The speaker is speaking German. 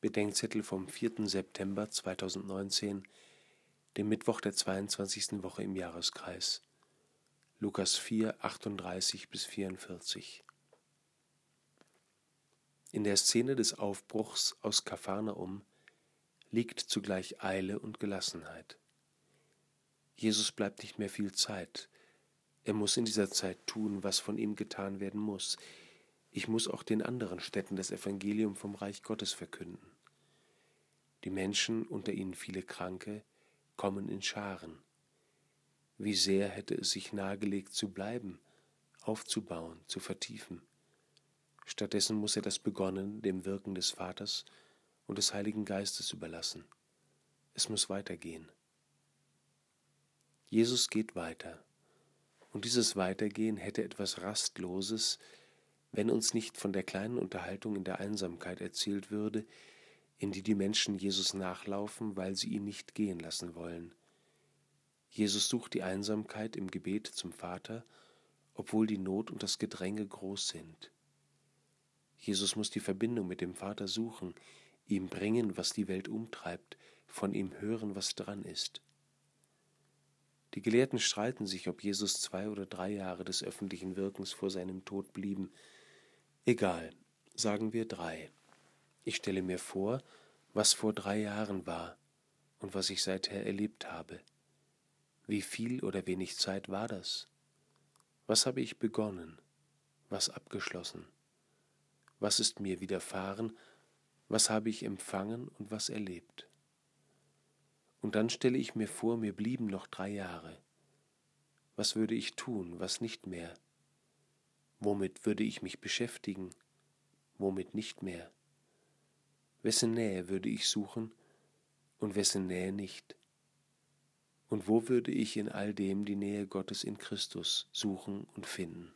Bedenkzettel vom 4. September 2019, dem Mittwoch der 22. Woche im Jahreskreis. Lukas 4, 38 bis 44. In der Szene des Aufbruchs aus Kapharnaum liegt zugleich Eile und Gelassenheit. Jesus bleibt nicht mehr viel Zeit. Er muss in dieser Zeit tun, was von ihm getan werden muss. Ich muss auch den anderen Städten das Evangelium vom Reich Gottes verkünden. Die Menschen, unter ihnen viele Kranke, kommen in Scharen. Wie sehr hätte es sich nahegelegt zu bleiben, aufzubauen, zu vertiefen. Stattdessen muss er das Begonnene dem Wirken des Vaters und des Heiligen Geistes überlassen. Es muss weitergehen. Jesus geht weiter, und dieses Weitergehen hätte etwas Rastloses, wenn uns nicht von der kleinen Unterhaltung in der Einsamkeit erzählt würde, in die die Menschen Jesus nachlaufen, weil sie ihn nicht gehen lassen wollen. Jesus sucht die Einsamkeit im Gebet zum Vater, obwohl die Not und das Gedränge groß sind. Jesus muss die Verbindung mit dem Vater suchen, ihm bringen, was die Welt umtreibt, von ihm hören, was dran ist. Die Gelehrten streiten sich, ob Jesus zwei oder drei Jahre des öffentlichen Wirkens vor seinem Tod blieben. Egal, sagen wir drei. Ich stelle mir vor, was vor drei Jahren war und was ich seither erlebt habe. Wie viel oder wenig Zeit war das? Was habe ich begonnen? Was abgeschlossen? Was ist mir widerfahren? Was habe ich empfangen und was erlebt? Und dann stelle ich mir vor, mir blieben noch drei Jahre. Was würde ich tun, was nicht mehr? Womit würde ich mich beschäftigen? Womit nicht mehr? Wessen Nähe würde ich suchen und wessen Nähe nicht? Und wo würde ich in all dem die Nähe Gottes in Christus suchen und finden?